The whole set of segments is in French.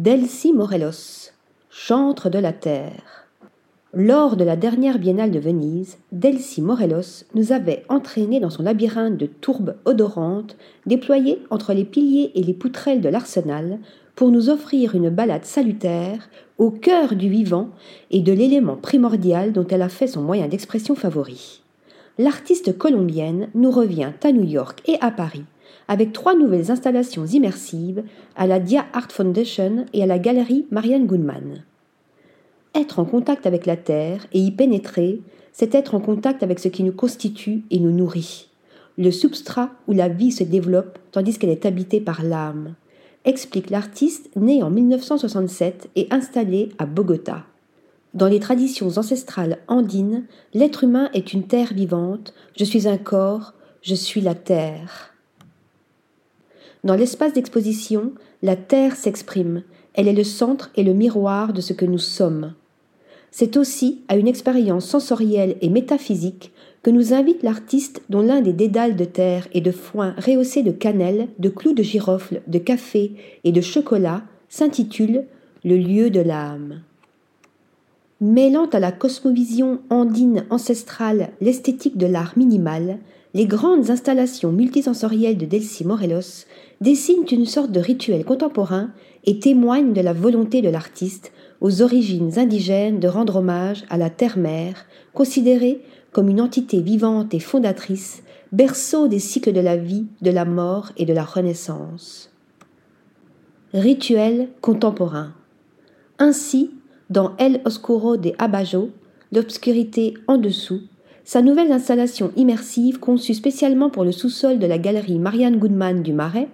Delcy Morelos, chantre de la terre. Lors de la dernière biennale de Venise, Delcy Morelos nous avait entraînés dans son labyrinthe de tourbes odorantes déployées entre les piliers et les poutrelles de l'arsenal pour nous offrir une balade salutaire au cœur du vivant et de l'élément primordial dont elle a fait son moyen d'expression favori. L'artiste colombienne nous revient à New York et à Paris avec trois nouvelles installations immersives à la Dia Art Foundation et à la galerie Marianne Goodman. Être en contact avec la Terre et y pénétrer, c'est être en contact avec ce qui nous constitue et nous nourrit, le substrat où la vie se développe tandis qu'elle est habitée par l'âme, explique l'artiste né en 1967 et installé à Bogota. Dans les traditions ancestrales andines, l'être humain est une terre vivante, je suis un corps, je suis la terre. Dans l'espace d'exposition, la Terre s'exprime, elle est le centre et le miroir de ce que nous sommes. C'est aussi à une expérience sensorielle et métaphysique que nous invite l'artiste dont l'un des dédales de terre et de foin rehaussés de cannelle, de clous de girofle, de café et de chocolat s'intitule Le lieu de l'âme. Mêlant à la cosmovision andine ancestrale l'esthétique de l'art minimal, les grandes installations multisensorielles de Delcy Morelos dessinent une sorte de rituel contemporain et témoignent de la volonté de l'artiste, aux origines indigènes, de rendre hommage à la terre-mère, considérée comme une entité vivante et fondatrice, berceau des cycles de la vie, de la mort et de la renaissance. Rituel contemporain. Ainsi, dans El Oscuro de Abajo, l'obscurité en dessous, sa nouvelle installation immersive conçue spécialement pour le sous-sol de la galerie Marianne Goodman du Marais,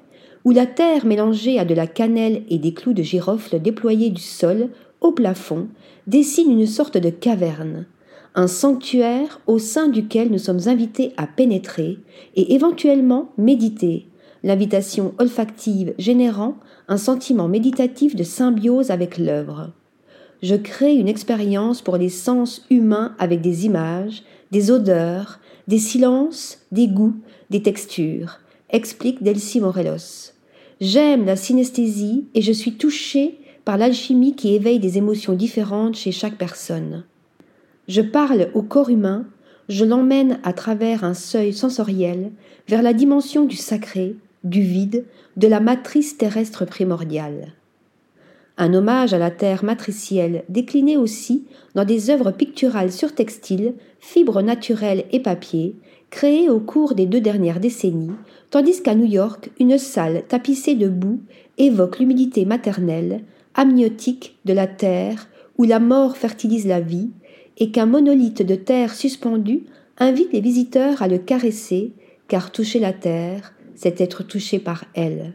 où la terre mélangée à de la cannelle et des clous de girofle déployés du sol au plafond dessine une sorte de caverne, un sanctuaire au sein duquel nous sommes invités à pénétrer et éventuellement méditer, l'invitation olfactive générant un sentiment méditatif de symbiose avec l'œuvre. Je crée une expérience pour les sens humains avec des images, des odeurs, des silences, des goûts, des textures, explique Delcy Morelos. J'aime la synesthésie et je suis touchée par l'alchimie qui éveille des émotions différentes chez chaque personne. Je parle au corps humain, je l'emmène à travers un seuil sensoriel vers la dimension du sacré, du vide, de la matrice terrestre primordiale un hommage à la terre matricielle décliné aussi dans des œuvres picturales sur textile, fibres naturelles et papier, créées au cours des deux dernières décennies, tandis qu'à New York, une salle tapissée de boue évoque l'humidité maternelle, amniotique de la terre, où la mort fertilise la vie, et qu'un monolithe de terre suspendu invite les visiteurs à le caresser, car toucher la terre, c'est être touché par elle.